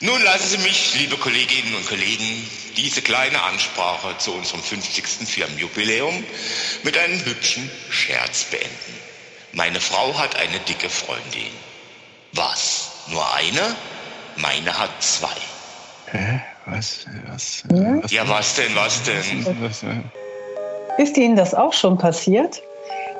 Nun lassen Sie mich, liebe Kolleginnen und Kollegen, diese kleine Ansprache zu unserem 50. Firmenjubiläum mit einem hübschen Scherz beenden. Meine Frau hat eine dicke Freundin. Was? Nur eine? Meine hat zwei. Hä? Was? Was? Hm? was ja, was denn? Was denn? Ist Ihnen das auch schon passiert?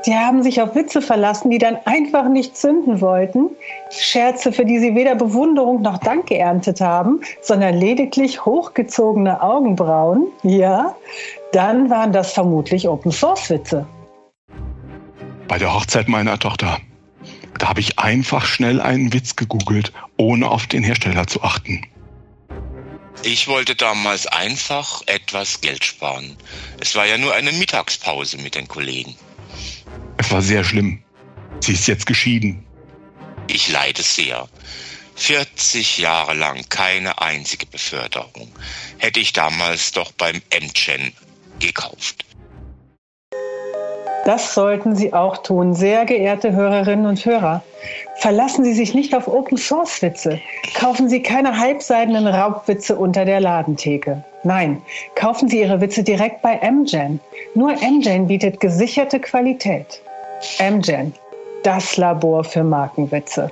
Sie haben sich auf Witze verlassen, die dann einfach nicht zünden wollten. Scherze, für die Sie weder Bewunderung noch Dank geerntet haben, sondern lediglich hochgezogene Augenbrauen. Ja, dann waren das vermutlich Open-Source-Witze. Bei der Hochzeit meiner Tochter. Da habe ich einfach schnell einen Witz gegoogelt, ohne auf den Hersteller zu achten. Ich wollte damals einfach etwas Geld sparen. Es war ja nur eine Mittagspause mit den Kollegen. Es war sehr schlimm. Sie ist jetzt geschieden. Ich leide sehr. 40 Jahre lang keine einzige Beförderung. Hätte ich damals doch beim MChen gekauft. Das sollten Sie auch tun, sehr geehrte Hörerinnen und Hörer. Verlassen Sie sich nicht auf Open-Source-Witze. Kaufen Sie keine halbseidenen Raubwitze unter der Ladentheke. Nein, kaufen Sie Ihre Witze direkt bei MGen. Nur MGen bietet gesicherte Qualität. MGen, das Labor für Markenwitze.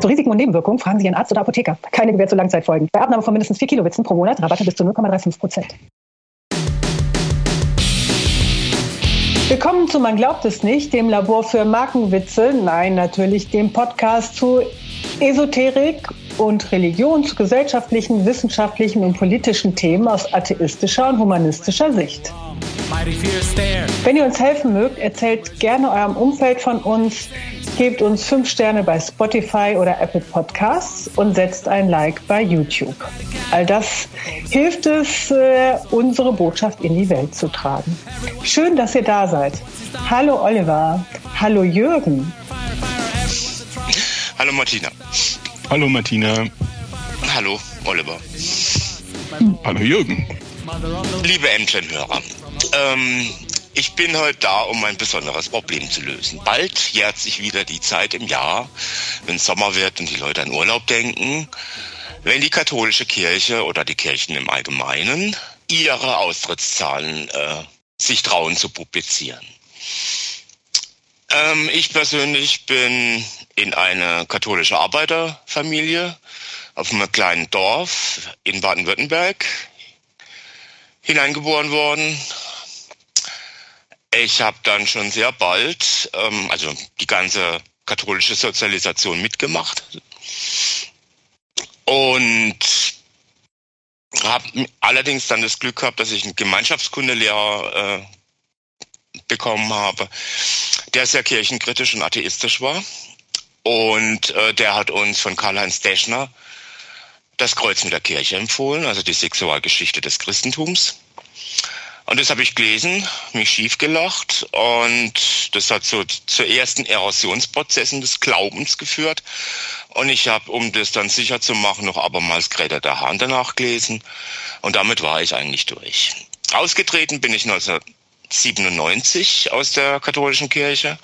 Zu Risiken und Nebenwirkungen fragen Sie Ihren Arzt oder Apotheker. Keine Gewähr zu Langzeitfolgen. Bei Abnahme von mindestens 4 Kilo Witzen pro Monat Rabatte bis zu 0,35 Prozent. Willkommen zu Man glaubt es nicht, dem Labor für Markenwitze. Nein, natürlich dem Podcast zu Esoterik und Religion, zu gesellschaftlichen, wissenschaftlichen und politischen Themen aus atheistischer und humanistischer Sicht. Wenn ihr uns helfen mögt, erzählt gerne eurem Umfeld von uns, gebt uns fünf Sterne bei Spotify oder Apple Podcasts und setzt ein Like bei YouTube. All das hilft es, äh, unsere Botschaft in die Welt zu tragen. Schön, dass ihr da seid. Hallo Oliver. Hallo Jürgen. Hallo Martina. Hallo Martina. Hallo Oliver. Hallo Jürgen. Liebe Entchen-Hörer, ähm, ich bin heute da, um ein besonderes Problem zu lösen. Bald jährt sich wieder die Zeit im Jahr, wenn Sommer wird und die Leute an Urlaub denken, wenn die katholische Kirche oder die Kirchen im Allgemeinen ihre Austrittszahlen äh, sich trauen zu publizieren. Ähm, ich persönlich bin in eine katholische Arbeiterfamilie auf einem kleinen Dorf in Baden-Württemberg hineingeboren worden, ich habe dann schon sehr bald, ähm, also die ganze katholische Sozialisation mitgemacht und habe allerdings dann das Glück gehabt, dass ich einen Gemeinschaftskundelehrer äh, bekommen habe, der sehr kirchenkritisch und atheistisch war. Und äh, der hat uns von Karl-Heinz Deschner das Kreuz mit der Kirche empfohlen, also die Sexualgeschichte des Christentums. Und das habe ich gelesen, mich schief gelacht und das hat so zu ersten Erosionsprozessen des Glaubens geführt. Und ich habe, um das dann sicher zu machen, noch abermals Greta der Hahn danach gelesen und damit war ich eigentlich durch. Ausgetreten bin ich 1997 aus der katholischen Kirche.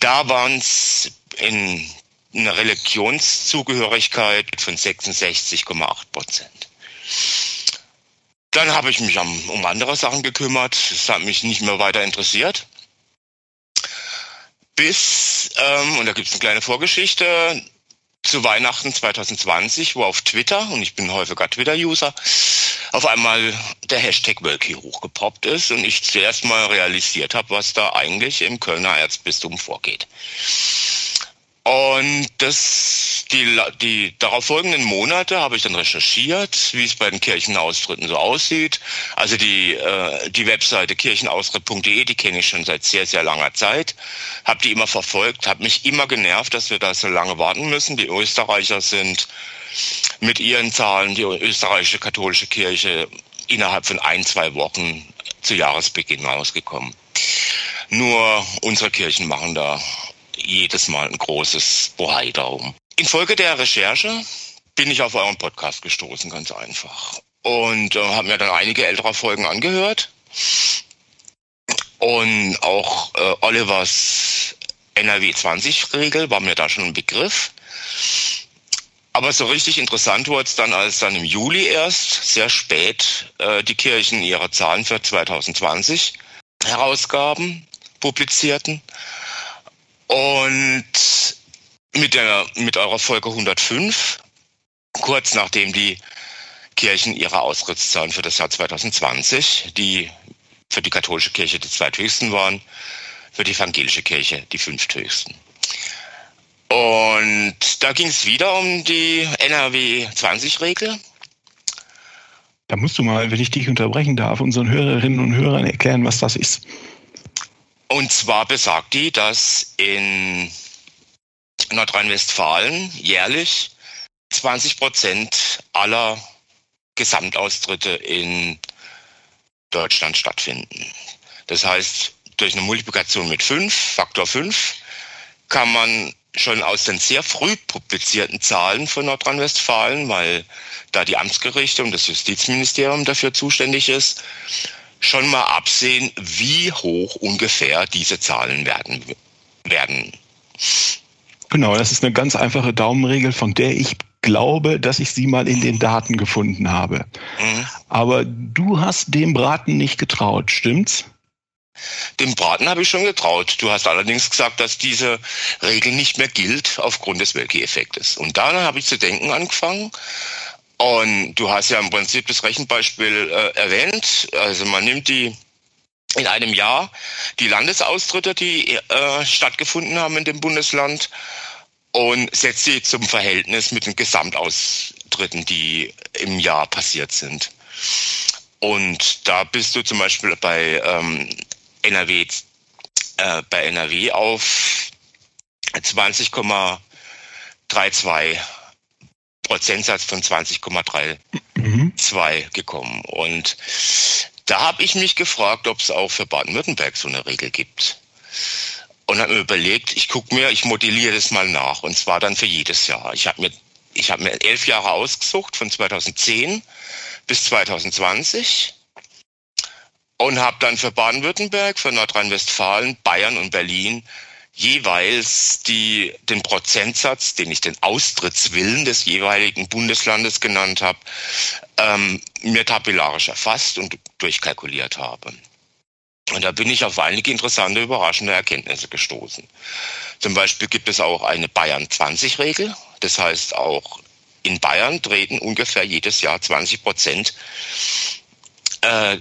Da waren es in einer Religionszugehörigkeit von 66,8 Prozent. Dann habe ich mich um, andere Sachen gekümmert. Es hat mich nicht mehr weiter interessiert. Bis, ähm, und da gibt es eine kleine Vorgeschichte, zu Weihnachten 2020, wo auf Twitter, und ich bin häufiger Twitter-User, auf einmal der Hashtag Wölki hochgepoppt ist und ich zuerst mal realisiert habe, was da eigentlich im Kölner Erzbistum vorgeht. Und das, die, die darauf folgenden Monate habe ich dann recherchiert, wie es bei den Kirchenaustritten so aussieht. Also die, äh, die Webseite kirchenaustritt.de, die kenne ich schon seit sehr, sehr langer Zeit. Habe die immer verfolgt, habe mich immer genervt, dass wir da so lange warten müssen. Die Österreicher sind mit ihren Zahlen, die österreichische katholische Kirche, innerhalb von ein, zwei Wochen zu Jahresbeginn rausgekommen. Nur unsere Kirchen machen da jedes Mal ein großes Bohai darum. Infolge der Recherche bin ich auf euren Podcast gestoßen, ganz einfach. Und äh, habe mir dann einige ältere Folgen angehört. Und auch äh, Olivers NRW 20-Regel war mir da schon ein Begriff. Aber so richtig interessant wurde es dann, als dann im Juli erst, sehr spät, äh, die Kirchen ihre Zahlen für 2020 herausgaben, publizierten. Und mit, der, mit eurer Folge 105, kurz nachdem die Kirchen ihre Austrittszahlen für das Jahr 2020, die für die katholische Kirche die zweithöchsten waren, für die evangelische Kirche die fünfthöchsten. Und da ging es wieder um die NRW 20-Regel. Da musst du mal, wenn ich dich unterbrechen darf, unseren Hörerinnen und Hörern erklären, was das ist. Und zwar besagt die, dass in Nordrhein-Westfalen jährlich 20 Prozent aller Gesamtaustritte in Deutschland stattfinden. Das heißt, durch eine Multiplikation mit 5, Faktor 5, kann man schon aus den sehr früh publizierten Zahlen von Nordrhein-Westfalen, weil da die Amtsgerichte und das Justizministerium dafür zuständig ist, schon mal absehen, wie hoch ungefähr diese Zahlen werden. werden. Genau, das ist eine ganz einfache Daumenregel, von der ich glaube, dass ich sie mal in den Daten gefunden habe. Mhm. Aber du hast dem Braten nicht getraut, stimmt's? Dem Braten habe ich schon getraut. Du hast allerdings gesagt, dass diese Regel nicht mehr gilt aufgrund des Wölki-Effektes. Und dann habe ich zu denken angefangen. Und du hast ja im Prinzip das Rechenbeispiel äh, erwähnt. Also man nimmt die in einem Jahr die Landesaustritte, die äh, stattgefunden haben in dem Bundesland und setzt sie zum Verhältnis mit den Gesamtaustritten, die im Jahr passiert sind. Und da bist du zum Beispiel bei ähm, NRW, äh, bei NRW auf 20,32 Prozentsatz von 20,32 mhm. gekommen. Und da habe ich mich gefragt, ob es auch für Baden-Württemberg so eine Regel gibt. Und habe mir überlegt, ich gucke mir, ich modelliere das mal nach. Und zwar dann für jedes Jahr. Ich habe mir, ich habe mir elf Jahre ausgesucht, von 2010 bis 2020 und habe dann für Baden-Württemberg, für Nordrhein-Westfalen, Bayern und Berlin jeweils die, den Prozentsatz, den ich den Austrittswillen des jeweiligen Bundeslandes genannt habe, ähm, mir tabellarisch erfasst und durchkalkuliert habe. Und da bin ich auf einige interessante, überraschende Erkenntnisse gestoßen. Zum Beispiel gibt es auch eine Bayern-20-Regel. Das heißt, auch in Bayern treten ungefähr jedes Jahr 20 Prozent äh,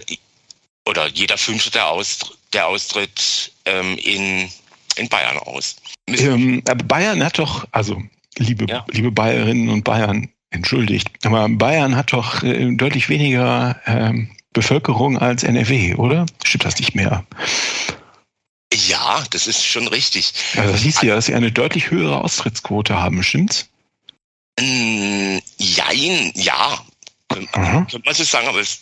oder jeder Fünfte, der, Austritt, der austritt ähm, in, in Bayern aus. Ähm, Bayern hat doch, also liebe, ja. liebe Bayerinnen und Bayern, entschuldigt, aber Bayern hat doch äh, deutlich weniger ähm, Bevölkerung als NRW, oder? Stimmt das nicht mehr? Ja, das ist schon richtig. Also das hieß ja, dass sie eine deutlich höhere Austrittsquote haben, stimmt's? Mm, jein, ja, könnte man so sagen, aber es,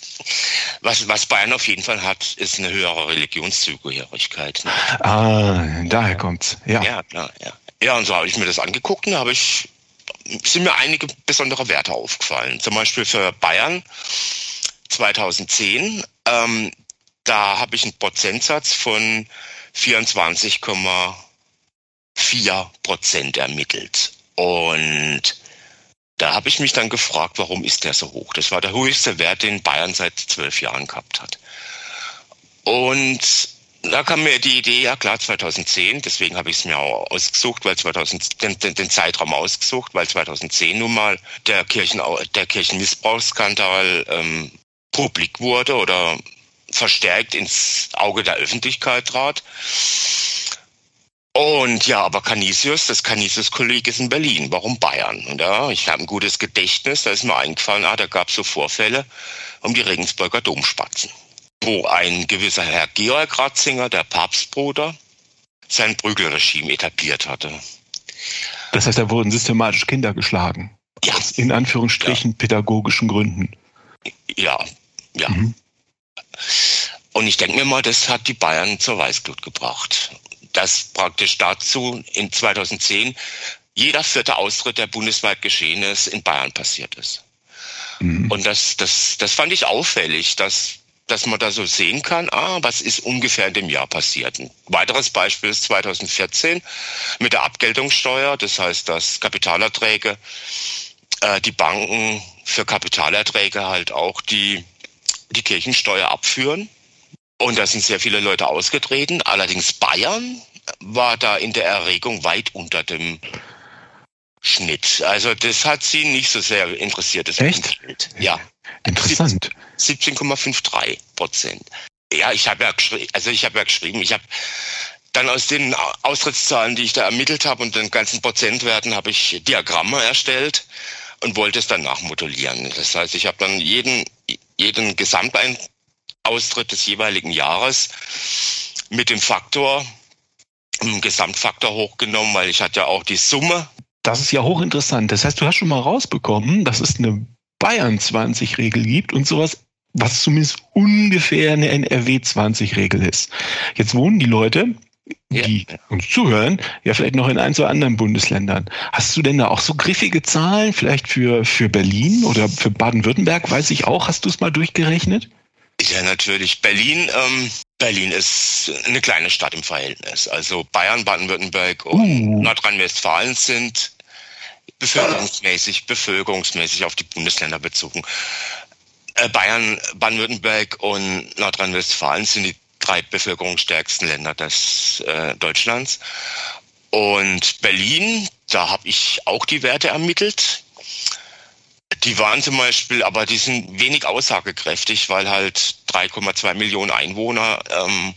was, was Bayern auf jeden Fall hat, ist eine höhere Religionszugehörigkeit. Ne? Ah, daher kommt's. Ja, ja, klar, ja. Ja, und so habe ich mir das angeguckt und da habe ich, sind mir einige besondere Werte aufgefallen. Zum Beispiel für Bayern 2010, ähm, da habe ich einen Prozentsatz von 24,4 Prozent ermittelt. Und da habe ich mich dann gefragt, warum ist der so hoch? Das war der höchste Wert, den Bayern seit zwölf Jahren gehabt hat. Und da kam mir die Idee, ja klar, 2010, deswegen habe ich es mir auch ausgesucht, weil 2000, den, den, den, Zeitraum ausgesucht, weil 2010 nun mal der, Kirchen, der Kirchenmissbrauchsskandal ähm, publik wurde oder verstärkt ins Auge der Öffentlichkeit trat. Und ja, aber Canisius, das Canisius-Kolleg ist in Berlin. Warum Bayern? Und ja, ich habe ein gutes Gedächtnis, da ist mir eingefallen, ah, da gab es so Vorfälle um die Regensburger Domspatzen, wo ein gewisser Herr Georg Ratzinger, der Papstbruder, sein Prügelregime etabliert hatte. Das heißt, da wurden systematisch Kinder geschlagen. Ja. Aus in Anführungsstrichen ja. pädagogischen Gründen. Ja, ja. Mhm. Und ich denke mir mal, das hat die Bayern zur Weißglut gebracht dass praktisch dazu in 2010 jeder vierte Austritt, der bundesweit geschehen ist, in Bayern passiert ist. Mhm. Und das, das, das fand ich auffällig, dass, dass man da so sehen kann, ah, was ist ungefähr in dem Jahr passiert. Ein weiteres Beispiel ist 2014 mit der Abgeltungssteuer. Das heißt, dass Kapitalerträge äh, die Banken für Kapitalerträge halt auch die, die Kirchensteuer abführen. Und da sind sehr viele Leute ausgetreten. Allerdings Bayern war da in der Erregung weit unter dem Schnitt. Also das hat sie nicht so sehr interessiert. Das Echt? Ja. Interessant. 17,53 Prozent. Ja, ich habe ja geschrieben, also ich habe ja geschrieben, ich habe dann aus den Austrittszahlen, die ich da ermittelt habe und den ganzen Prozentwerten, habe ich Diagramme erstellt und wollte es dann nachmodulieren. Das heißt, ich habe dann jeden, jeden Gesamtaustritt des jeweiligen Jahres mit dem Faktor, im Gesamtfaktor hochgenommen, weil ich hatte ja auch die Summe. Das ist ja hochinteressant. Das heißt, du hast schon mal rausbekommen, dass es eine Bayern 20 Regel gibt und sowas was zumindest ungefähr eine NRW 20 Regel ist. Jetzt wohnen die Leute, die ja. uns zuhören, ja vielleicht noch in ein, zwei anderen Bundesländern. Hast du denn da auch so griffige Zahlen, vielleicht für, für Berlin oder für Baden-Württemberg, weiß ich auch, hast du es mal durchgerechnet? Ja, natürlich. Berlin, ähm, Berlin ist eine kleine Stadt im Verhältnis. Also Bayern, Baden-Württemberg und uh. Nordrhein-Westfalen sind bevölkerungsmäßig, bevölkerungsmäßig auf die Bundesländer bezogen. Äh, Bayern, Baden-Württemberg und Nordrhein-Westfalen sind die drei bevölkerungsstärksten Länder des äh, Deutschlands. Und Berlin, da habe ich auch die Werte ermittelt. Die waren zum Beispiel, aber die sind wenig aussagekräftig, weil halt 3,2 Millionen Einwohner, ähm,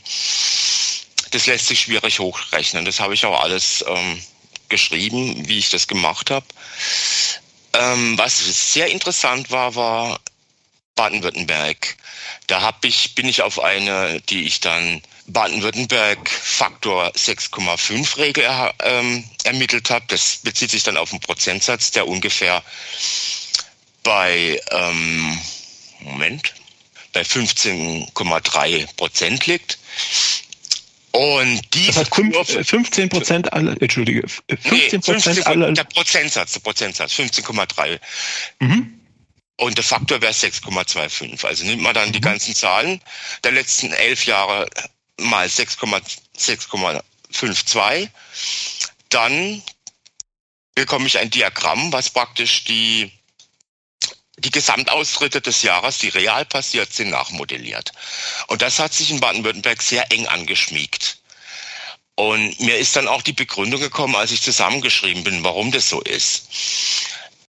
das lässt sich schwierig hochrechnen. Das habe ich auch alles ähm, geschrieben, wie ich das gemacht habe. Ähm, was sehr interessant war, war Baden-Württemberg. Da hab ich, bin ich auf eine, die ich dann Baden-Württemberg Faktor 6,5 Regel ähm, ermittelt habe. Das bezieht sich dann auf einen Prozentsatz, der ungefähr bei ähm, Moment bei 15,3 Prozent liegt. Und die das hat 15 Prozent alle, entschuldige, 15 Prozent nee, aller. Der Prozentsatz, der Prozentsatz, 15,3. Mhm. Und der Faktor wäre 6,25. Also nimmt man dann die mhm. ganzen Zahlen der letzten elf Jahre mal 6,52, dann bekomme ich ein Diagramm, was praktisch die, die Gesamtaustritte des Jahres, die real passiert sind, nachmodelliert. Und das hat sich in Baden-Württemberg sehr eng angeschmiegt. Und mir ist dann auch die Begründung gekommen, als ich zusammengeschrieben bin, warum das so ist.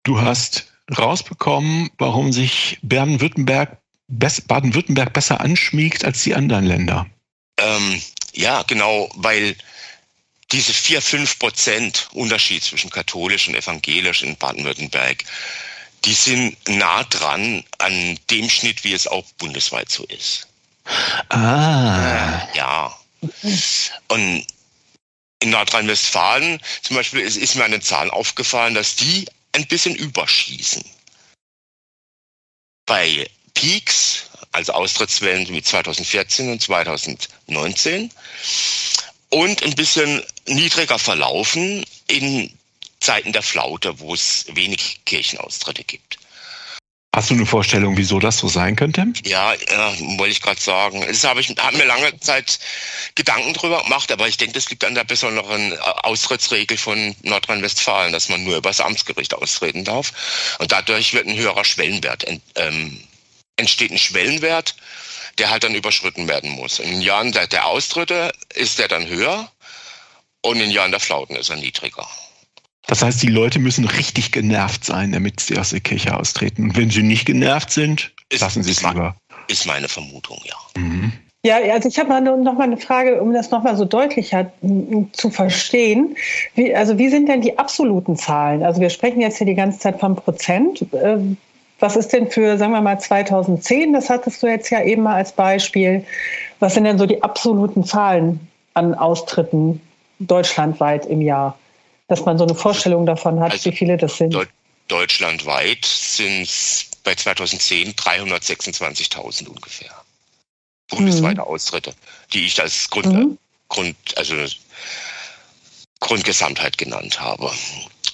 Du hast rausbekommen, warum sich Baden-Württemberg Baden-Württemberg besser anschmiegt als die anderen Länder? Ähm, ja, genau, weil diese 4, 5 Prozent Unterschied zwischen katholisch und evangelisch in Baden-Württemberg, die sind nah dran an dem Schnitt, wie es auch bundesweit so ist. Ah. Äh, ja. Und in Nordrhein-Westfalen zum Beispiel ist, ist mir eine Zahl aufgefallen, dass die ein bisschen überschießen. Bei Peaks, also Austrittswellen wie 2014 und 2019 und ein bisschen niedriger verlaufen in Zeiten der Flaute, wo es wenig Kirchenaustritte gibt. Hast du eine Vorstellung, wieso das so sein könnte? Ja, äh, wollte ich gerade sagen. Das habe ich hab mir lange Zeit Gedanken drüber gemacht, aber ich denke, das liegt an der besonderen äh, Austrittsregel von Nordrhein-Westfalen, dass man nur über das Amtsgericht austreten darf. Und dadurch wird ein höherer Schwellenwert ent, ähm, entsteht ein Schwellenwert, der halt dann überschritten werden muss. In Jahren der, der Austritte ist der dann höher und in Jahren der Flauten ist er niedriger. Das heißt, die Leute müssen richtig genervt sein, damit sie aus der Kirche austreten. Und wenn sie nicht genervt sind, ist, lassen sie es lieber. Ist meine Vermutung, ja. Mhm. Ja, also ich habe noch mal eine Frage, um das noch mal so deutlicher zu verstehen. Wie, also wie sind denn die absoluten Zahlen? Also wir sprechen jetzt hier die ganze Zeit von Prozent. Ähm, was ist denn für, sagen wir mal, 2010? Das hattest du jetzt ja eben mal als Beispiel. Was sind denn so die absoluten Zahlen an Austritten deutschlandweit im Jahr? Dass man so eine Vorstellung davon hat, also wie viele das sind. deutschlandweit sind es bei 2010 326.000 ungefähr. Bundesweite mhm. Austritte, die ich als Grund, mhm. Grund, also Grundgesamtheit genannt habe.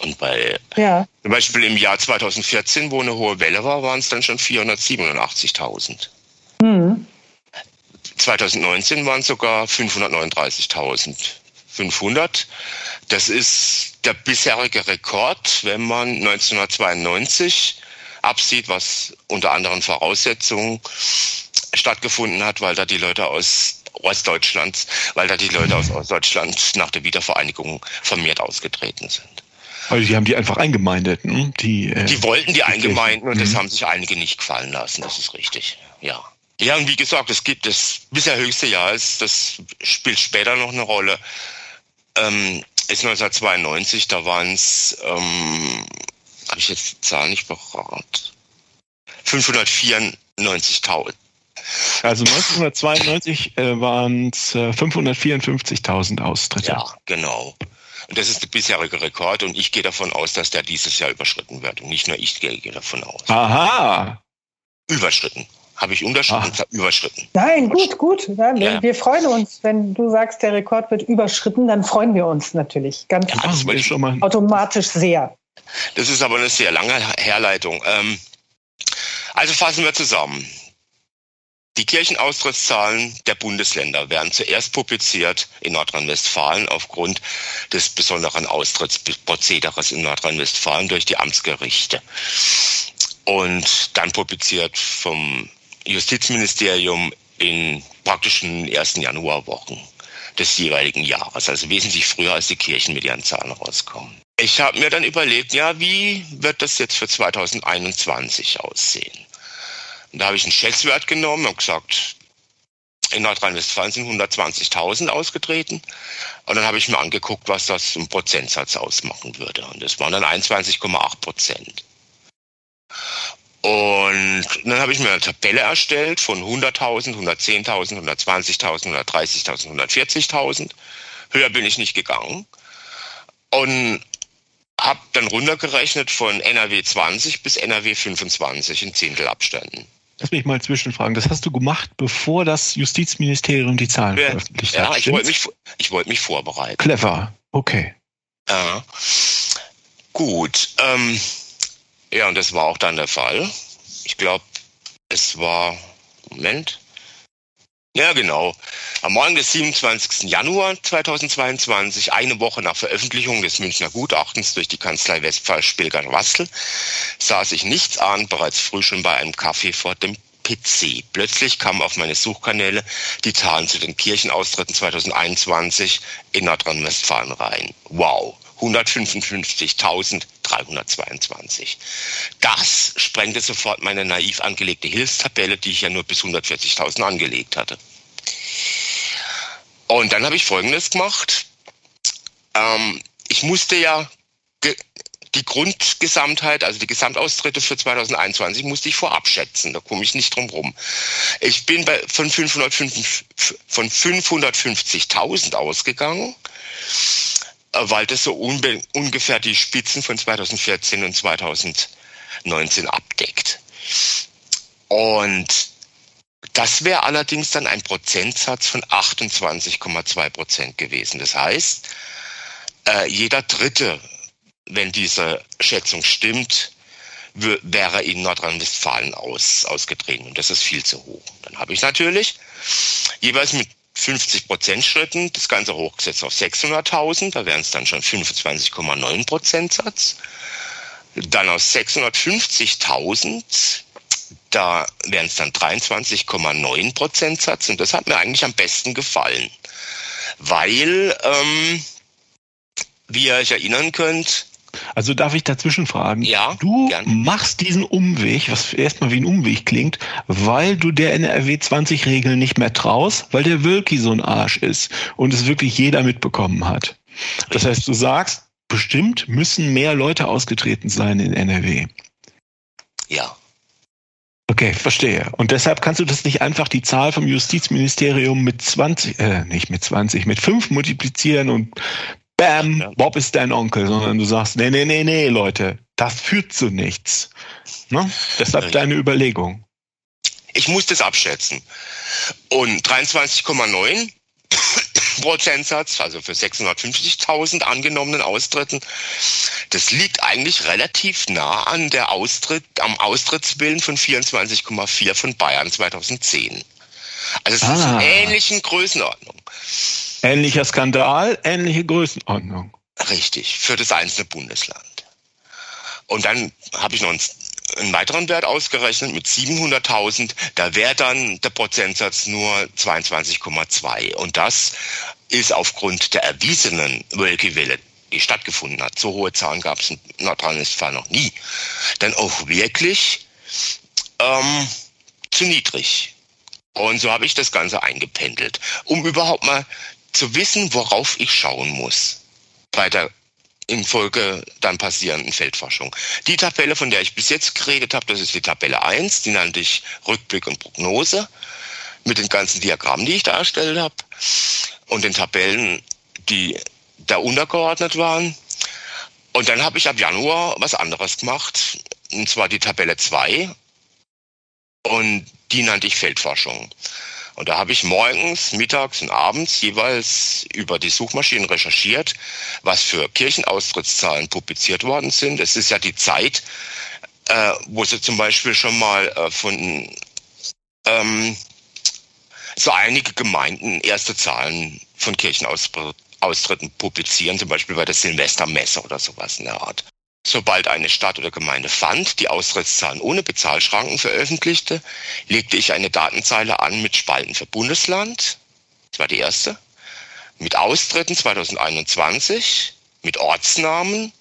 Und bei ja. zum Beispiel im Jahr 2014, wo eine hohe Welle war, waren es dann schon 487.000. Mhm. 2019 waren es sogar 539.500. Das ist der bisherige Rekord, wenn man 1992 absieht, was unter anderen Voraussetzungen stattgefunden hat, weil da die Leute aus Ostdeutschland, weil da die Leute aus Ostdeutschland nach der Wiedervereinigung vermehrt ausgetreten sind. Also die haben die einfach eingemeindet, hm? die. Äh, die wollten die eingemeinden und das mhm. haben sich einige nicht gefallen lassen. Das ist richtig. Ja. Ja, und wie gesagt, es gibt das bisher höchste Jahr ist, das spielt später noch eine Rolle. Ähm, ist 1992, da waren es, ähm, habe ich jetzt die Zahl nicht parat, 594.000. Also 1992 äh, waren es äh, 554.000 Austritte. Ja, genau. Und das ist der bisherige Rekord und ich gehe davon aus, dass der dieses Jahr überschritten wird. Und nicht nur ich gehe davon aus. Aha. Überschritten. Habe ich unterschritten? Ah. Überschritten. Nein, gut, gut. Ja, ja. Wir freuen uns, wenn du sagst, der Rekord wird überschritten, dann freuen wir uns natürlich ganz ja, das ich schon mal. automatisch sehr. Das ist aber eine sehr lange Herleitung. Ähm, also fassen wir zusammen. Die Kirchenaustrittszahlen der Bundesländer werden zuerst publiziert in Nordrhein-Westfalen aufgrund des besonderen Austrittsprozederes in Nordrhein-Westfalen durch die Amtsgerichte. Und dann publiziert vom Justizministerium in praktischen ersten Januarwochen des jeweiligen Jahres, also wesentlich früher als die Kirchen mit ihren Zahlen rauskommen. Ich habe mir dann überlegt, ja, wie wird das jetzt für 2021 aussehen? Und da habe ich einen Schätzwert genommen und gesagt, in Nordrhein-Westfalen sind 120.000 ausgetreten. Und dann habe ich mir angeguckt, was das im Prozentsatz ausmachen würde. Und das waren dann 21,8 Prozent. Und dann habe ich mir eine Tabelle erstellt von 100.000, 110.000, 120.000, 130.000, 140.000. Höher bin ich nicht gegangen. Und habe dann runtergerechnet von NRW 20 bis NRW 25 in Zehntelabständen. Lass mich mal zwischenfragen. Das hast du gemacht, bevor das Justizministerium die Zahlen ja, veröffentlicht hat. Ja, ich wollte mich, ich wollte mich vorbereiten. Clever. Okay. Ja. Gut. Ähm, ja, und das war auch dann der Fall. Ich glaube, es war, Moment. Ja, genau. Am Morgen des 27. Januar 2022, eine Woche nach Veröffentlichung des Münchner Gutachtens durch die Kanzlei Westphal Spilger-Wassel, saß ich nichts ahnt bereits früh schon bei einem Kaffee vor dem PC. Plötzlich kamen auf meine Suchkanäle die Zahlen zu den Kirchenaustritten 2021 in Nordrhein-Westfalen rein. Wow. 155.322. Das sprengte sofort meine naiv angelegte Hilfstabelle, die ich ja nur bis 140.000 angelegt hatte. Und dann habe ich Folgendes gemacht. Ähm, ich musste ja die Grundgesamtheit, also die Gesamtaustritte für 2021 musste ich vorab schätzen. Da komme ich nicht drum rum. Ich bin bei, von 550.000 ausgegangen weil das so ungefähr die Spitzen von 2014 und 2019 abdeckt. Und das wäre allerdings dann ein Prozentsatz von 28,2 Prozent gewesen. Das heißt, äh, jeder Dritte, wenn diese Schätzung stimmt, wäre in Nordrhein-Westfalen aus, ausgetreten. Und das ist viel zu hoch. Dann habe ich natürlich jeweils mit 50 Prozent Schritten, das Ganze hochgesetzt auf 600.000, da wären es dann schon 25,9 Prozentsatz. Dann aus 650.000, da wären es dann 23,9 Prozentsatz und das hat mir eigentlich am besten gefallen, weil, ähm, wie ihr euch erinnern könnt, also darf ich dazwischen fragen? Ja. Du gern. machst diesen Umweg, was erstmal wie ein Umweg klingt, weil du der NRW 20 Regeln nicht mehr traust, weil der Wölki so ein Arsch ist und es wirklich jeder mitbekommen hat. Das heißt, du sagst, bestimmt müssen mehr Leute ausgetreten sein in NRW. Ja. Okay, verstehe. Und deshalb kannst du das nicht einfach die Zahl vom Justizministerium mit 20, äh, nicht mit 20, mit 5 multiplizieren und Bam, Bob ist dein Onkel, sondern du sagst, nee, nee, nee, nee, Leute, das führt zu nichts. Ne? Deshalb deine Überlegung. Ich muss das abschätzen. Und 23,9 Prozentsatz, also für 650.000 angenommenen Austritten, das liegt eigentlich relativ nah an der Austritt, am Austrittswillen von 24,4 von Bayern 2010. Also es ah. ist in ähnlichen Größenordnung. Ähnlicher Skandal, ähnliche Größenordnung. Richtig, für das einzelne Bundesland. Und dann habe ich noch einen, einen, weiteren Wert ausgerechnet mit 700.000. Da wäre dann der Prozentsatz nur 22,2. Und das ist aufgrund der erwiesenen Wölkewelle, die stattgefunden hat. So hohe Zahlen gab es in Nordrhein-Westfalen noch nie. Dann auch wirklich ähm, zu niedrig. Und so habe ich das Ganze eingependelt, um überhaupt mal zu wissen, worauf ich schauen muss bei der in Folge dann passierenden Feldforschung. Die Tabelle, von der ich bis jetzt geredet habe, das ist die Tabelle 1, die nannte ich Rückblick und Prognose mit den ganzen Diagrammen, die ich da erstellt habe und den Tabellen, die da untergeordnet waren. Und dann habe ich ab Januar was anderes gemacht, und zwar die Tabelle 2 und die nannte ich Feldforschung. Und da habe ich morgens, mittags und abends jeweils über die Suchmaschinen recherchiert, was für Kirchenaustrittszahlen publiziert worden sind. Es ist ja die Zeit, äh, wo sie zum Beispiel schon mal äh, von ähm, so einige Gemeinden erste Zahlen von Kirchenaustritten publizieren, zum Beispiel bei der Silvestermesse oder sowas in der Art. Sobald eine Stadt oder Gemeinde fand, die Austrittszahlen ohne Bezahlschranken veröffentlichte, legte ich eine Datenzeile an mit Spalten für Bundesland. Das war die erste. Mit Austritten 2021, mit Ortsnamen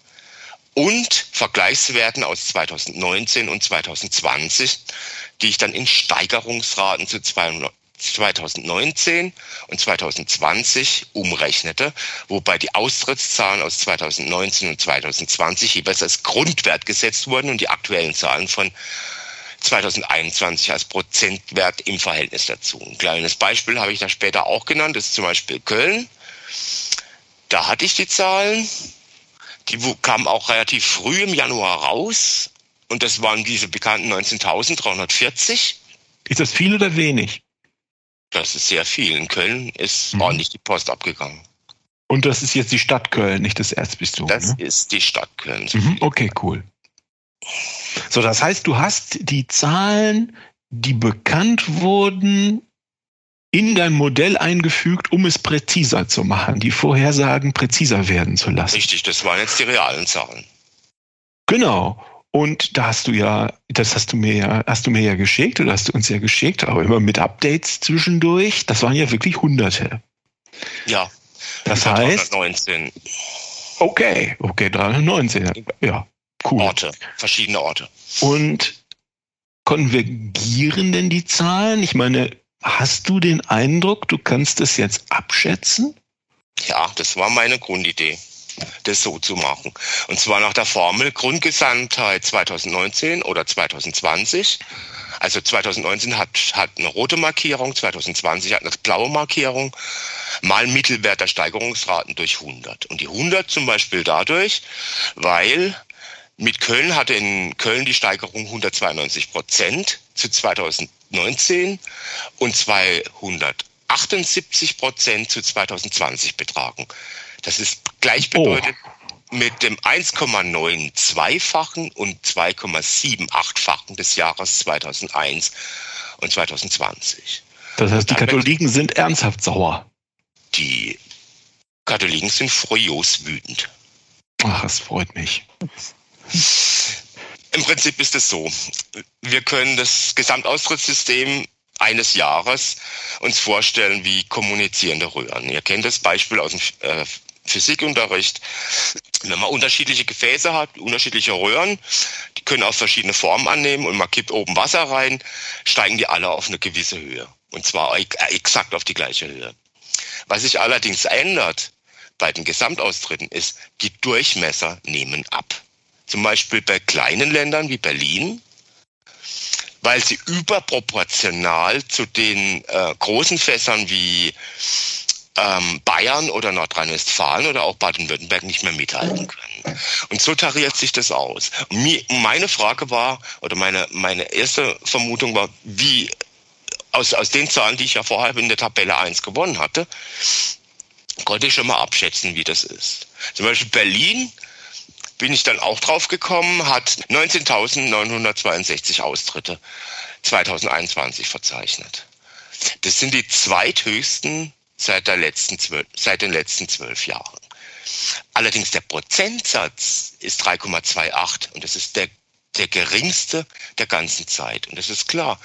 und Vergleichswerten aus 2019 und 2020, die ich dann in Steigerungsraten zu 200, 2019 und 2020 umrechnete, wobei die Austrittszahlen aus 2019 und 2020 jeweils als Grundwert gesetzt wurden und die aktuellen Zahlen von 2021 als Prozentwert im Verhältnis dazu. Ein kleines Beispiel habe ich da später auch genannt, das ist zum Beispiel Köln. Da hatte ich die Zahlen, die kamen auch relativ früh im Januar raus und das waren diese bekannten 19.340. Ist das viel oder wenig? Das ist sehr viel. In Köln ist mhm. ordentlich die Post abgegangen. Und das ist jetzt die Stadt Köln, nicht das Erzbistum. Das ne? ist die Stadt Köln. So mhm, okay, cool. So, das heißt, du hast die Zahlen, die bekannt wurden, in dein Modell eingefügt, um es präziser zu machen, die Vorhersagen präziser werden zu lassen. Richtig, das waren jetzt die realen Zahlen. Genau. Und da hast du ja, das hast du mir ja, hast du mir ja geschickt oder hast du uns ja geschickt, aber immer mit Updates zwischendurch. Das waren ja wirklich Hunderte. Ja. Das heißt. 319. Okay, okay, 319. Ja, cool. Orte, verschiedene Orte. Und konvergieren denn die Zahlen? Ich meine, hast du den Eindruck, du kannst es jetzt abschätzen? Ja, das war meine Grundidee das so zu machen. Und zwar nach der Formel Grundgesamtheit 2019 oder 2020. Also 2019 hat, hat eine rote Markierung, 2020 hat eine blaue Markierung, mal Mittelwert der Steigerungsraten durch 100. Und die 100 zum Beispiel dadurch, weil mit Köln hatte in Köln die Steigerung 192 Prozent zu 2019 und 278 Prozent zu 2020 betragen. Das ist gleichbedeutend oh. mit dem 1,92-fachen und 2,78-fachen des Jahres 2001 und 2020. Das heißt, die Katholiken sind ernsthaft sauer. Die Katholiken sind furios wütend. Ach, es freut mich. Im Prinzip ist es so. Wir können das Gesamtaustrittssystem eines Jahres uns vorstellen wie kommunizierende Röhren. Ihr kennt das Beispiel aus dem äh, Physikunterricht. Wenn man unterschiedliche Gefäße hat, unterschiedliche Röhren, die können auch verschiedene Formen annehmen und man kippt oben Wasser rein, steigen die alle auf eine gewisse Höhe. Und zwar exakt auf die gleiche Höhe. Was sich allerdings ändert bei den Gesamtaustritten ist, die Durchmesser nehmen ab. Zum Beispiel bei kleinen Ländern wie Berlin, weil sie überproportional zu den äh, großen Fässern wie ähm, Bayern oder Nordrhein-Westfalen oder auch Baden-Württemberg nicht mehr mithalten können. Und so tariert sich das aus. Und meine Frage war, oder meine, meine erste Vermutung war, wie aus, aus den Zahlen, die ich ja vorher in der Tabelle 1 gewonnen hatte, konnte ich schon mal abschätzen, wie das ist. Zum Beispiel Berlin bin ich dann auch drauf gekommen, hat 19.962 Austritte 2021 verzeichnet. Das sind die zweithöchsten seit, der letzten zwölf, seit den letzten zwölf Jahren. Allerdings der Prozentsatz ist 3,28 und das ist der, der geringste der ganzen Zeit. Und das ist klar.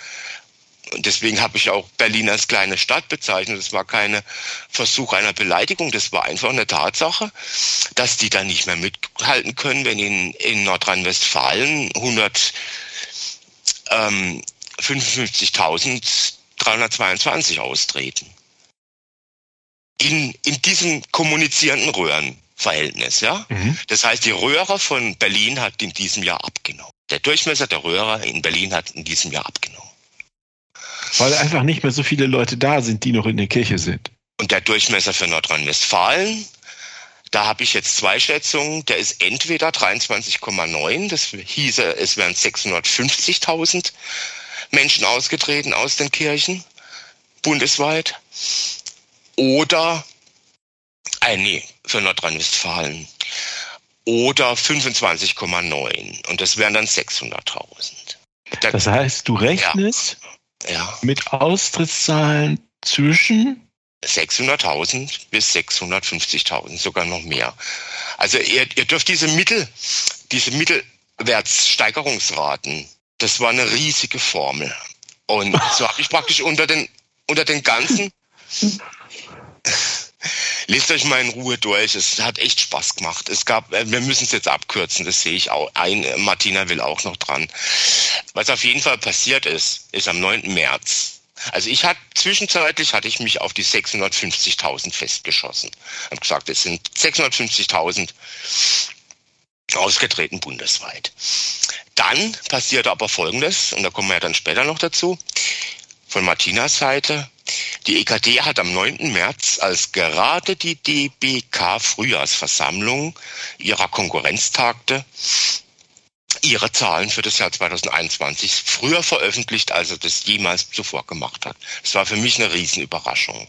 Und deswegen habe ich auch Berlin als kleine Stadt bezeichnet. Das war keine Versuch einer Beleidigung, das war einfach eine Tatsache, dass die da nicht mehr mithalten können, wenn in, in Nordrhein-Westfalen 155.322 ähm, austreten. In, in diesem kommunizierenden Röhrenverhältnis, ja. Mhm. Das heißt, die Röhre von Berlin hat in diesem Jahr abgenommen. Der Durchmesser der Röhre in Berlin hat in diesem Jahr abgenommen. Weil einfach nicht mehr so viele Leute da sind, die noch in der Kirche sind. Und der Durchmesser für Nordrhein-Westfalen, da habe ich jetzt zwei Schätzungen. Der ist entweder 23,9, das hieße, es wären 650.000 Menschen ausgetreten aus den Kirchen bundesweit. Oder, äh, nee, für Nordrhein-Westfalen. Oder 25,9. Und das wären dann 600.000. Das heißt, du rechnest ja. Ja. Mit Austrittszahlen zwischen 600.000 bis 650.000, sogar noch mehr. Also ihr, ihr dürft diese Mittel, diese Mittelwertssteigerungsraten, das war eine riesige Formel. Und so habe ich praktisch unter den, unter den ganzen Lest euch mal in Ruhe durch. Es hat echt Spaß gemacht. Es gab, äh, wir müssen es jetzt abkürzen, das sehe ich auch ein. Martina will auch noch dran. Was auf jeden Fall passiert ist, ist am 9. März. Also ich hatte zwischenzeitlich hatte ich mich auf die 650.000 festgeschossen. Hab gesagt, es sind 650.000 ausgetreten bundesweit. Dann passierte aber Folgendes, und da kommen wir ja dann später noch dazu, von Martinas Seite. Die EKD hat am 9. März, als gerade die DBK Frühjahrsversammlung ihrer Konkurrenz tagte, ihre Zahlen für das Jahr 2021 früher veröffentlicht, als er das jemals zuvor gemacht hat. Das war für mich eine Riesenüberraschung.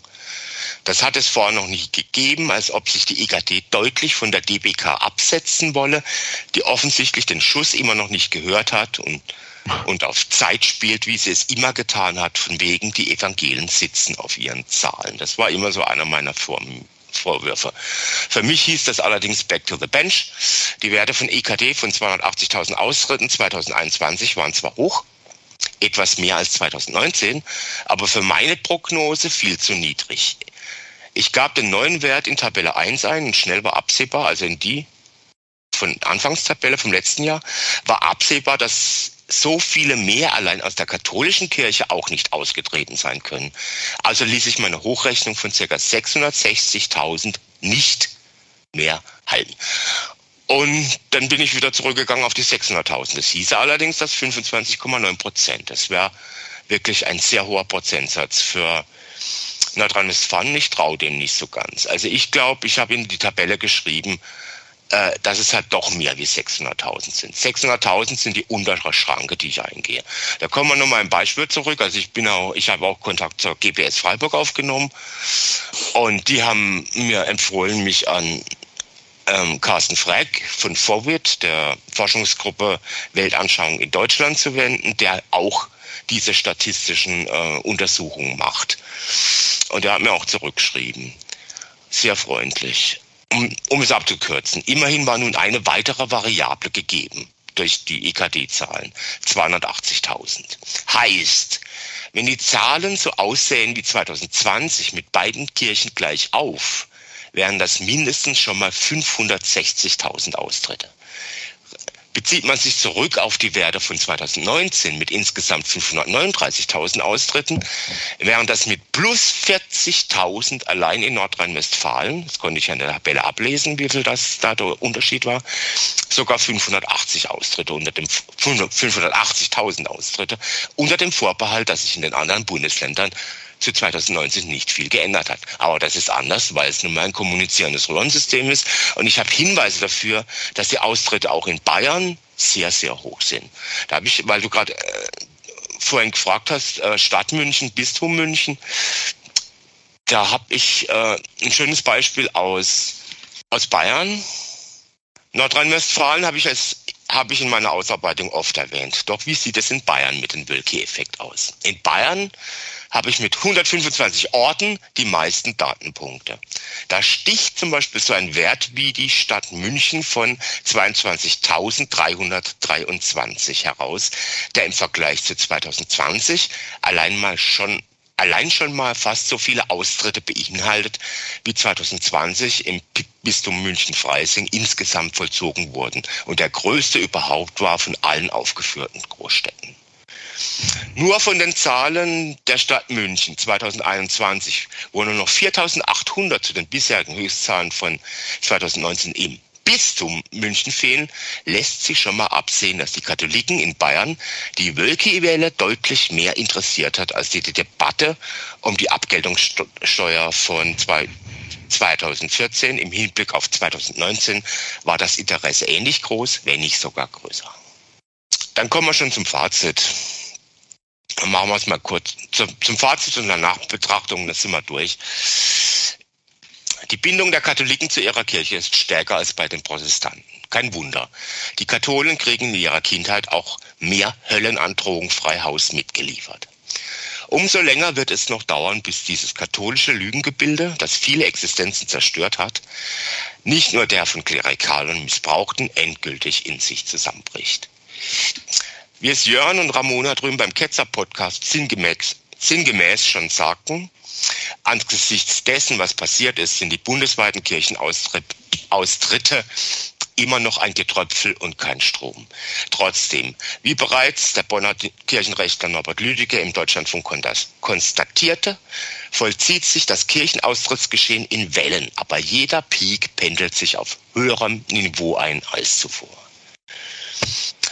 Das hat es vorher noch nicht gegeben, als ob sich die EKD deutlich von der DBK absetzen wolle, die offensichtlich den Schuss immer noch nicht gehört hat und und auf Zeit spielt, wie sie es immer getan hat, von wegen die Evangelien sitzen auf ihren Zahlen. Das war immer so einer meiner Vorwürfe. Für mich hieß das allerdings Back to the Bench. Die Werte von EKD von 280.000 Austritten 2021 waren zwar hoch, etwas mehr als 2019, aber für meine Prognose viel zu niedrig. Ich gab den neuen Wert in Tabelle 1 ein und schnell war absehbar, also in die von Anfangstabelle vom letzten Jahr, war absehbar, dass so viele mehr allein aus der katholischen Kirche auch nicht ausgetreten sein können. Also ließ ich meine Hochrechnung von ca. 660.000 nicht mehr halten. Und dann bin ich wieder zurückgegangen auf die 600.000. Das hieße allerdings, dass 25,9 Prozent. Das wäre wirklich ein sehr hoher Prozentsatz für Nordrhein-Westfalen. Ich traue dem nicht so ganz. Also ich glaube, ich habe in die Tabelle geschrieben, äh, dass es halt doch mehr wie 600.000 sind. 600.000 sind die untere Schranke, die ich eingehe. Da kommen wir nochmal ein Beispiel zurück. Also ich bin auch, ich habe auch Kontakt zur GPS Freiburg aufgenommen und die haben mir empfohlen, mich an ähm, Carsten Freck von Forward, der Forschungsgruppe Weltanschauung in Deutschland zu wenden, der auch diese statistischen äh, Untersuchungen macht. Und er hat mir auch zurückgeschrieben. Sehr freundlich um, um es abzukürzen, immerhin war nun eine weitere Variable gegeben durch die EKD-Zahlen, 280.000. Heißt, wenn die Zahlen so aussehen wie 2020 mit beiden Kirchen gleich auf, wären das mindestens schon mal 560.000 Austritte. Bezieht man sich zurück auf die Werte von 2019 mit insgesamt 539.000 Austritten, während das mit plus 40.000 allein in Nordrhein-Westfalen, das konnte ich an der Tabelle ablesen, wie viel das da der Unterschied war, sogar 580 Austritte unter dem 580.000 Austritte unter dem Vorbehalt, dass sich in den anderen Bundesländern zu 2019 nicht viel geändert hat. Aber das ist anders, weil es nun mal ein kommunizierendes Röhrensystem ist. Und ich habe Hinweise dafür, dass die Austritte auch in Bayern sehr, sehr hoch sind. Da habe ich, weil du gerade äh, vorhin gefragt hast, äh, Stadt München, Bistum München, da habe ich äh, ein schönes Beispiel aus, aus Bayern. Nordrhein-Westfalen habe ich als habe ich in meiner Ausarbeitung oft erwähnt. Doch wie sieht es in Bayern mit dem Wölki-Effekt aus? In Bayern habe ich mit 125 Orten die meisten Datenpunkte. Da sticht zum Beispiel so ein Wert wie die Stadt München von 22.323 heraus, der im Vergleich zu 2020 allein mal schon allein schon mal fast so viele Austritte beinhaltet, wie 2020 im Bistum München-Freising insgesamt vollzogen wurden und der größte überhaupt war von allen aufgeführten Großstädten. Nur von den Zahlen der Stadt München 2021, wo nur noch 4.800 zu den bisherigen Höchstzahlen von 2019 im Bistum München fehlen, lässt sich schon mal absehen, dass die Katholiken in Bayern die Wölki-Welle deutlich mehr interessiert hat als die Debatte um die Abgeltungssteuer von zwei 2014 im Hinblick auf 2019 war das Interesse ähnlich groß, wenn nicht sogar größer. Dann kommen wir schon zum Fazit. Machen wir es mal kurz. Zum, zum Fazit und der Nachbetrachtung, das sind wir durch. Die Bindung der Katholiken zu ihrer Kirche ist stärker als bei den Protestanten. Kein Wunder. Die Katholen kriegen in ihrer Kindheit auch mehr Höllenandrohung frei Haus mitgeliefert. Umso länger wird es noch dauern, bis dieses katholische Lügengebilde, das viele Existenzen zerstört hat, nicht nur der von Klerikalen Missbrauchten endgültig in sich zusammenbricht. Wie es Jörn und Ramona drüben beim Ketzer-Podcast sinngemäß, sinngemäß schon sagten, Angesichts dessen, was passiert ist, sind die bundesweiten Kirchenaustritte immer noch ein Getröpfel und kein Strom. Trotzdem, wie bereits der Bonner Kirchenrechtler Norbert Lüdecke im Deutschlandfunk konstatierte, vollzieht sich das Kirchenaustrittsgeschehen in Wellen, aber jeder Peak pendelt sich auf höherem Niveau ein als zuvor.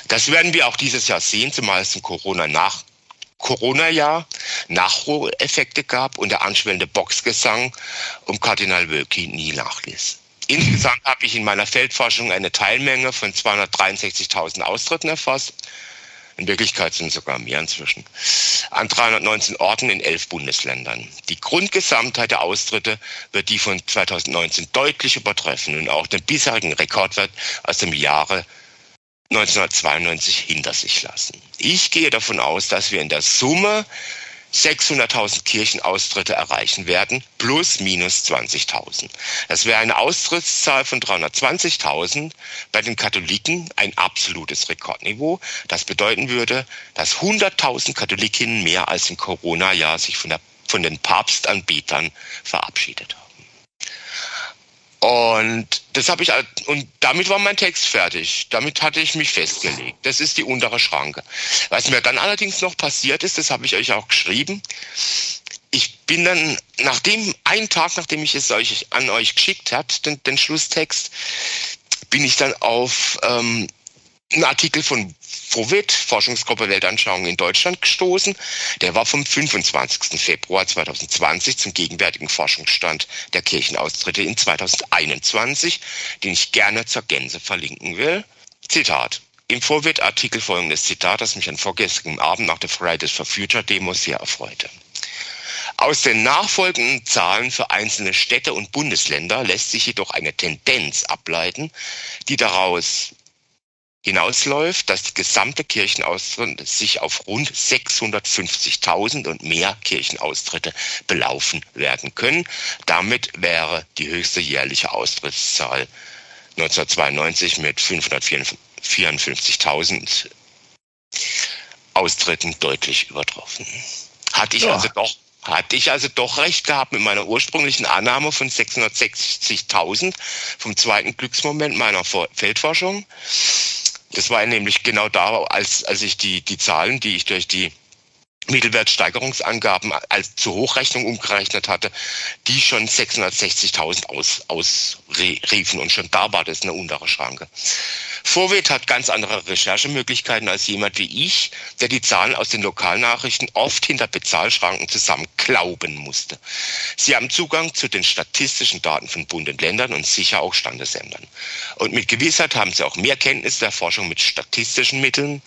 Das werden wir auch dieses Jahr sehen, zumal es im Corona nach Corona-Jahr Nachholeffekte gab und der anschwellende Boxgesang um Kardinal Wölki nie nachließ. Insgesamt habe ich in meiner Feldforschung eine Teilmenge von 263.000 Austritten erfasst. In Wirklichkeit sind es sogar mehr inzwischen. An 319 Orten in elf Bundesländern. Die Grundgesamtheit der Austritte wird die von 2019 deutlich übertreffen und auch den bisherigen Rekordwert aus dem Jahre 1992 hinter sich lassen. Ich gehe davon aus, dass wir in der Summe 600.000 Kirchenaustritte erreichen werden, plus minus 20.000. Das wäre eine Austrittszahl von 320.000 bei den Katholiken, ein absolutes Rekordniveau. Das bedeuten würde, dass 100.000 Katholikinnen mehr als im Corona-Jahr sich von, der, von den Papstanbetern verabschiedet haben. Und das habe ich und damit war mein Text fertig. Damit hatte ich mich festgelegt. Das ist die untere Schranke. Was mir dann allerdings noch passiert ist, das habe ich euch auch geschrieben. Ich bin dann, nachdem, einen Tag, nachdem ich es euch an euch geschickt habe, den, den Schlusstext, bin ich dann auf ähm, einen Artikel von FOVIT, Forschungsgruppe Weltanschauung in Deutschland, gestoßen. Der war vom 25. Februar 2020 zum gegenwärtigen Forschungsstand der Kirchenaustritte in 2021, den ich gerne zur Gänze verlinken will. Zitat. Im Vorwort-Artikel folgendes Zitat, das mich an vorgestern Abend nach der Fridays for Future Demo sehr erfreute. Aus den nachfolgenden Zahlen für einzelne Städte und Bundesländer lässt sich jedoch eine Tendenz ableiten, die daraus hinausläuft, dass die gesamte Kirchenaustritt sich auf rund 650.000 und mehr Kirchenaustritte belaufen werden können. Damit wäre die höchste jährliche Austrittszahl 1992 mit 554.000 Austritten deutlich übertroffen. Hatte ich ja. also doch hatte ich also doch recht gehabt mit meiner ursprünglichen Annahme von 660.000 vom zweiten Glücksmoment meiner Feldforschung. Das war nämlich genau da, als, als ich die, die Zahlen, die ich durch die Mittelwertsteigerungsangaben als zur Hochrechnung umgerechnet hatte, die schon 660.000 aus, ausriefen und schon da war das eine untere Schranke. Vorwet hat ganz andere Recherchemöglichkeiten als jemand wie ich, der die Zahlen aus den Lokalnachrichten oft hinter Bezahlschranken zusammenklauben musste. Sie haben Zugang zu den statistischen Daten von Bund und Ländern und sicher auch Standesämtern. Und mit Gewissheit haben sie auch mehr Kenntnis der Forschung mit statistischen Mitteln.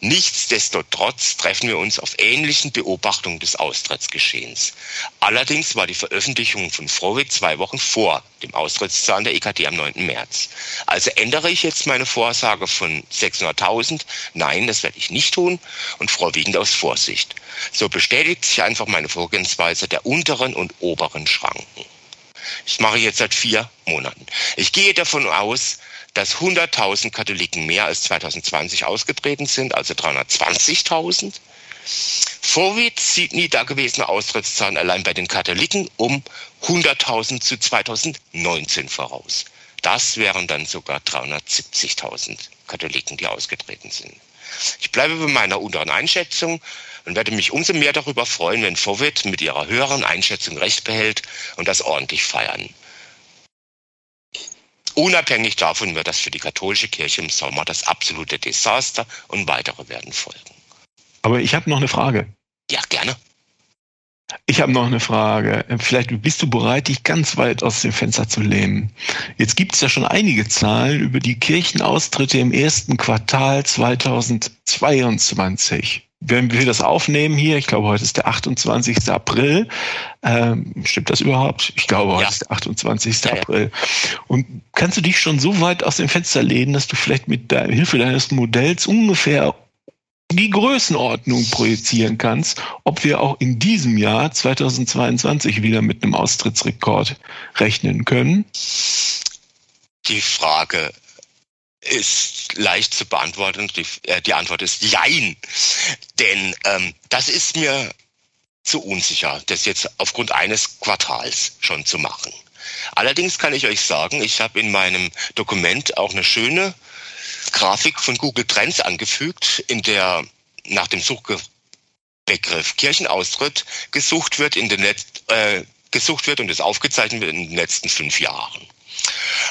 Nichtsdestotrotz treffen wir uns auf ähnlichen Beobachtungen des Austrittsgeschehens. Allerdings war die Veröffentlichung von Vorwet zwei Wochen vor dem Austrittszahlen der EKD am 9. März. Also ändere ich jetzt meine Vorsage von 600.000. Nein, das werde ich nicht tun und vorwiegend aus Vorsicht. So bestätigt sich einfach meine Vorgehensweise der unteren und oberen Schranken. Ich mache jetzt seit vier Monaten. Ich gehe davon aus, dass 100.000 Katholiken mehr als 2020 ausgetreten sind, also 320.000. Vorwärts sieht nie dagewesene Austrittszahlen allein bei den Katholiken um 100.000 zu 2019 voraus. Das wären dann sogar 370.000 Katholiken, die ausgetreten sind. Ich bleibe bei meiner unteren Einschätzung und werde mich umso mehr darüber freuen, wenn Vorwärts mit ihrer höheren Einschätzung recht behält und das ordentlich feiern. Unabhängig davon wird das für die katholische Kirche im Sommer das absolute Desaster und weitere werden folgen. Aber ich habe noch eine Frage. Ja, gerne. Ich habe noch eine Frage. Vielleicht bist du bereit, dich ganz weit aus dem Fenster zu lehnen. Jetzt gibt es ja schon einige Zahlen über die Kirchenaustritte im ersten Quartal 2022 wenn wir das aufnehmen hier, ich glaube, heute ist der 28. April. Ähm, stimmt das überhaupt? Ich glaube, heute ja. ist der 28. Ja, April. Und kannst du dich schon so weit aus dem Fenster lehnen, dass du vielleicht mit der Hilfe deines Modells ungefähr die Größenordnung projizieren kannst, ob wir auch in diesem Jahr 2022 wieder mit einem Austrittsrekord rechnen können? Die Frage ist leicht zu beantworten. Die, äh, die Antwort ist Jein. Denn ähm, das ist mir zu unsicher, das jetzt aufgrund eines Quartals schon zu machen. Allerdings kann ich euch sagen, ich habe in meinem Dokument auch eine schöne Grafik von Google Trends angefügt, in der nach dem Suchbegriff Kirchenaustritt gesucht wird in den Letz äh, gesucht wird und es aufgezeichnet wird in den letzten fünf Jahren.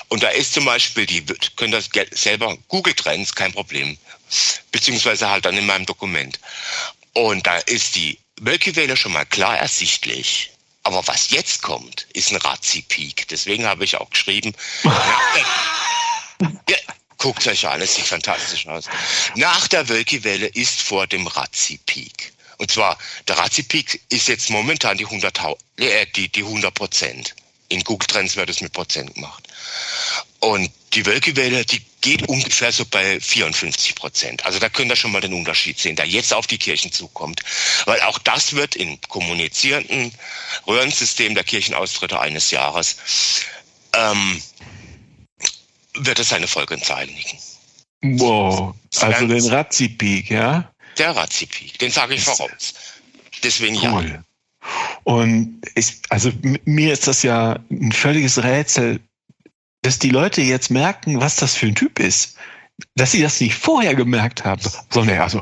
Und da ist zum Beispiel, die können das selber Google Trends, kein Problem. Beziehungsweise halt dann in meinem Dokument. Und da ist die Milky Way schon mal klar ersichtlich. Aber was jetzt kommt, ist ein Razzi-Peak. Deswegen habe ich auch geschrieben, ja, guckt euch an, es sieht fantastisch aus. Nach der Wölki-Welle ist vor dem Razzi-Peak. Und zwar, der Razzi-Peak ist jetzt momentan die 100, äh, die, die 100 Prozent. In Google Trends wird es mit Prozent gemacht. Und die Wölkewelle, die geht ungefähr so bei 54 Prozent. Also da könnt ihr schon mal den Unterschied sehen, der jetzt auf die Kirchen zukommt. Weil auch das wird im kommunizierenden Röhrensystem der Kirchenaustritte eines Jahres, ähm, wird es seine Folgenzahlen liegen. Wow, also den Razzi-Peak, ja? Der Razzi-Peak, den sage ich voraus. Deswegen cool. ja. Und ich, also mir ist das ja ein völliges Rätsel, dass die Leute jetzt merken, was das für ein Typ ist. Dass sie das nicht vorher gemerkt haben, sondern also,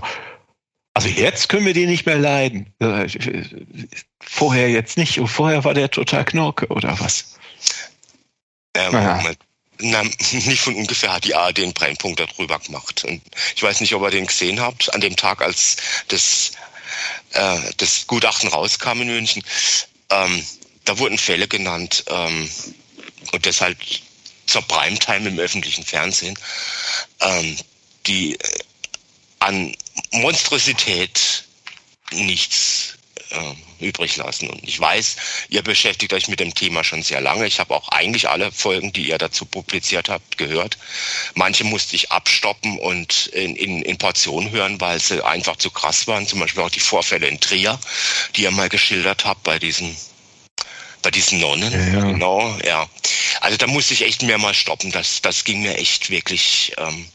also jetzt können wir den nicht mehr leiden. Vorher jetzt nicht. Und vorher war der total Knorke oder was? Ähm, naja. Na, nicht von ungefähr hat die ARD den Brennpunkt darüber gemacht. Und ich weiß nicht, ob ihr den gesehen habt, an dem Tag, als das äh, das Gutachten rauskam in München, ähm, da wurden Fälle genannt ähm, und deshalb zur Primetime im öffentlichen Fernsehen, ähm, die äh, an Monstrosität nichts äh, übrig lassen. Und ich weiß, ihr beschäftigt euch mit dem Thema schon sehr lange. Ich habe auch eigentlich alle Folgen, die ihr dazu publiziert habt, gehört. Manche musste ich abstoppen und in, in, in Portionen hören, weil sie einfach zu krass waren. Zum Beispiel auch die Vorfälle in Trier, die ihr mal geschildert habt bei diesen bei diesen Nonnen. Ja, ja. Genau, ja. Also da musste ich echt mehrmals stoppen. Das, das ging mir echt wirklich ähm,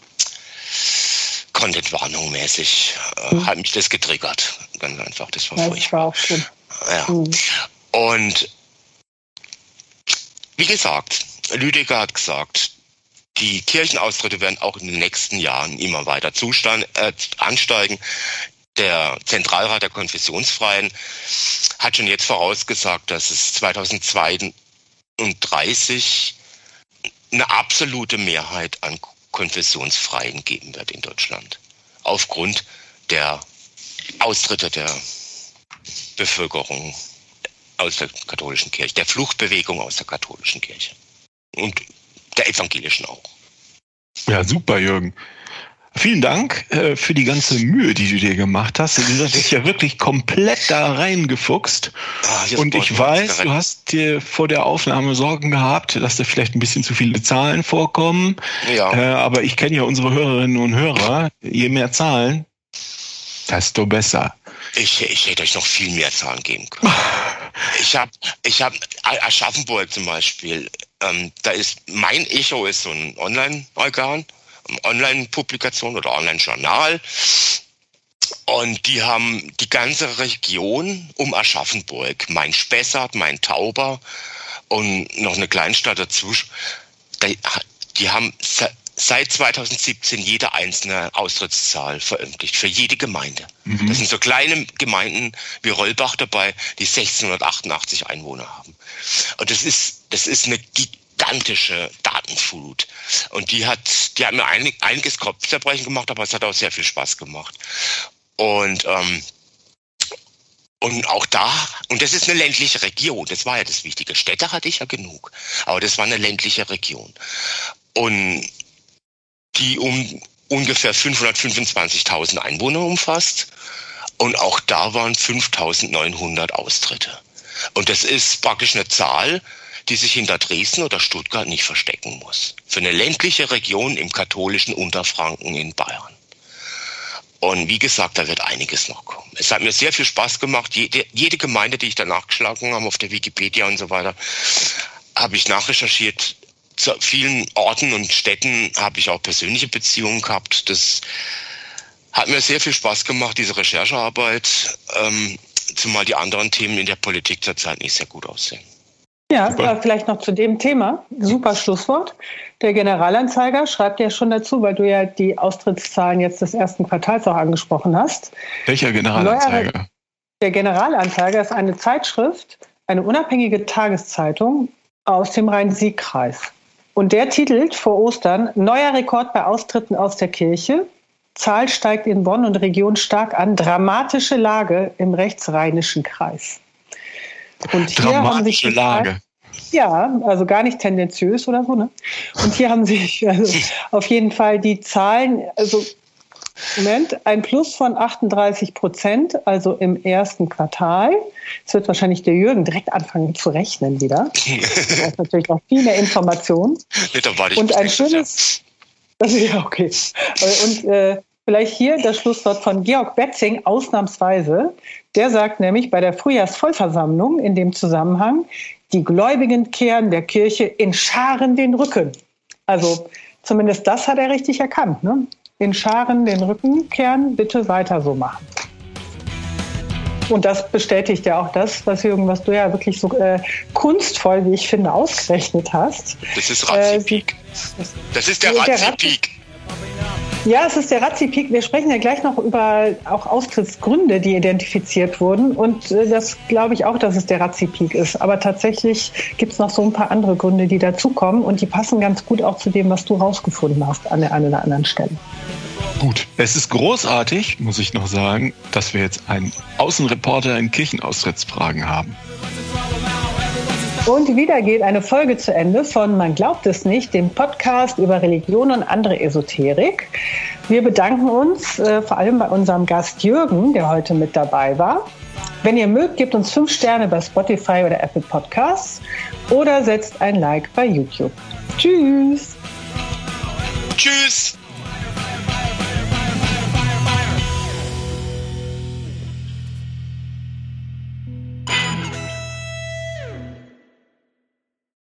Content-Warnung mäßig. Äh, mhm. Hat mich das getriggert. Ganz einfach. Das war ja, furchtbar. War. Ja. Mhm. Und wie gesagt, Lüdecker hat gesagt, die Kirchenaustritte werden auch in den nächsten Jahren immer weiter zustand, äh, ansteigen. Der Zentralrat der Konfessionsfreien hat schon jetzt vorausgesagt, dass es 2032 eine absolute Mehrheit an Konfessionsfreien geben wird in Deutschland. Aufgrund der Austritte der Bevölkerung aus der katholischen Kirche, der Fluchtbewegung aus der katholischen Kirche und der evangelischen auch. Ja, super, Jürgen. Vielen Dank äh, für die ganze Mühe, die du dir gemacht hast. Du hast dich ja wirklich komplett da reingefuchst. Ah, und ich weiß, du hast dir vor der Aufnahme Sorgen gehabt, dass da vielleicht ein bisschen zu viele Zahlen vorkommen. Ja. Äh, aber ich kenne ja unsere Hörerinnen und Hörer. Je mehr Zahlen, desto besser. Ich, ich hätte euch noch viel mehr Zahlen geben können. ich habe, ich habe Aschaffenburg zum Beispiel. Ähm, da ist mein Echo ist so ein Online-Organ Online-Publikation oder Online-Journal. Und die haben die ganze Region um Aschaffenburg, mein Spessart, mein Tauber und noch eine Kleinstadt dazu, die haben seit 2017 jede einzelne Austrittszahl veröffentlicht, für jede Gemeinde. Mhm. Das sind so kleine Gemeinden wie Rollbach dabei, die 1688 Einwohner haben. Und das ist, das ist eine gigantische Datenflut. Und die hat, die hat mir einig, einiges Kopfzerbrechen gemacht, aber es hat auch sehr viel Spaß gemacht. Und ähm, und auch da, und das ist eine ländliche Region, das war ja das Wichtige. Städte hatte ich ja genug, aber das war eine ländliche Region. Und die um ungefähr 525.000 Einwohner umfasst. Und auch da waren 5.900 Austritte. Und das ist praktisch eine Zahl, die sich hinter Dresden oder Stuttgart nicht verstecken muss. Für eine ländliche Region im katholischen Unterfranken in Bayern. Und wie gesagt, da wird einiges noch kommen. Es hat mir sehr viel Spaß gemacht. Jede, jede Gemeinde, die ich danach geschlagen habe auf der Wikipedia und so weiter, habe ich nachrecherchiert. Zu vielen Orten und Städten habe ich auch persönliche Beziehungen gehabt. Das hat mir sehr viel Spaß gemacht, diese Recherchearbeit, ähm, zumal die anderen Themen in der Politik zurzeit nicht sehr gut aussehen. Ja, Super. vielleicht noch zu dem Thema. Super Schlusswort. Der Generalanzeiger schreibt ja schon dazu, weil du ja die Austrittszahlen jetzt des ersten Quartals auch angesprochen hast. Welcher Generalanzeiger? Der Generalanzeiger ist eine Zeitschrift, eine unabhängige Tageszeitung aus dem Rhein-Sieg-Kreis. Und der titelt vor Ostern Neuer Rekord bei Austritten aus der Kirche. Zahl steigt in Bonn und Region stark an. Dramatische Lage im rechtsrheinischen Kreis. Und hier Dramatische haben sich Lage. Ja, also gar nicht tendenziös oder so. Ne? Und hier haben sich also auf jeden Fall die Zahlen, also Moment, ein Plus von 38 Prozent, also im ersten Quartal. Jetzt wird wahrscheinlich der Jürgen direkt anfangen zu rechnen wieder. Das ist natürlich noch viel mehr Informationen. Und ein schönes, das ist ja okay. Und äh, Vielleicht hier das Schlusswort von Georg Betzing ausnahmsweise. Der sagt nämlich bei der Frühjahrsvollversammlung in dem Zusammenhang, die Gläubigen kehren der Kirche in Scharen den Rücken. Also zumindest das hat er richtig erkannt. Ne? In Scharen den Rücken kehren, bitte weiter so machen. Und das bestätigt ja auch das, was Jürgen, was du ja wirklich so äh, kunstvoll, wie ich finde, ausgerechnet hast. Das ist Razzi-Peak. Äh, das ist der Razzi-Peak. Ja, es ist der Razzi-Peak. Wir sprechen ja gleich noch über auch Austrittsgründe, die identifiziert wurden. Und äh, das glaube ich auch, dass es der Razzi-Peak ist. Aber tatsächlich gibt es noch so ein paar andere Gründe, die dazukommen. Und die passen ganz gut auch zu dem, was du rausgefunden hast an der einen oder anderen Stelle. Gut, es ist großartig, muss ich noch sagen, dass wir jetzt einen Außenreporter in Kirchenaustrittsfragen haben. Und wieder geht eine Folge zu Ende von Man glaubt es nicht, dem Podcast über Religion und andere Esoterik. Wir bedanken uns äh, vor allem bei unserem Gast Jürgen, der heute mit dabei war. Wenn ihr mögt, gebt uns fünf Sterne bei Spotify oder Apple Podcasts oder setzt ein Like bei YouTube. Tschüss. Tschüss.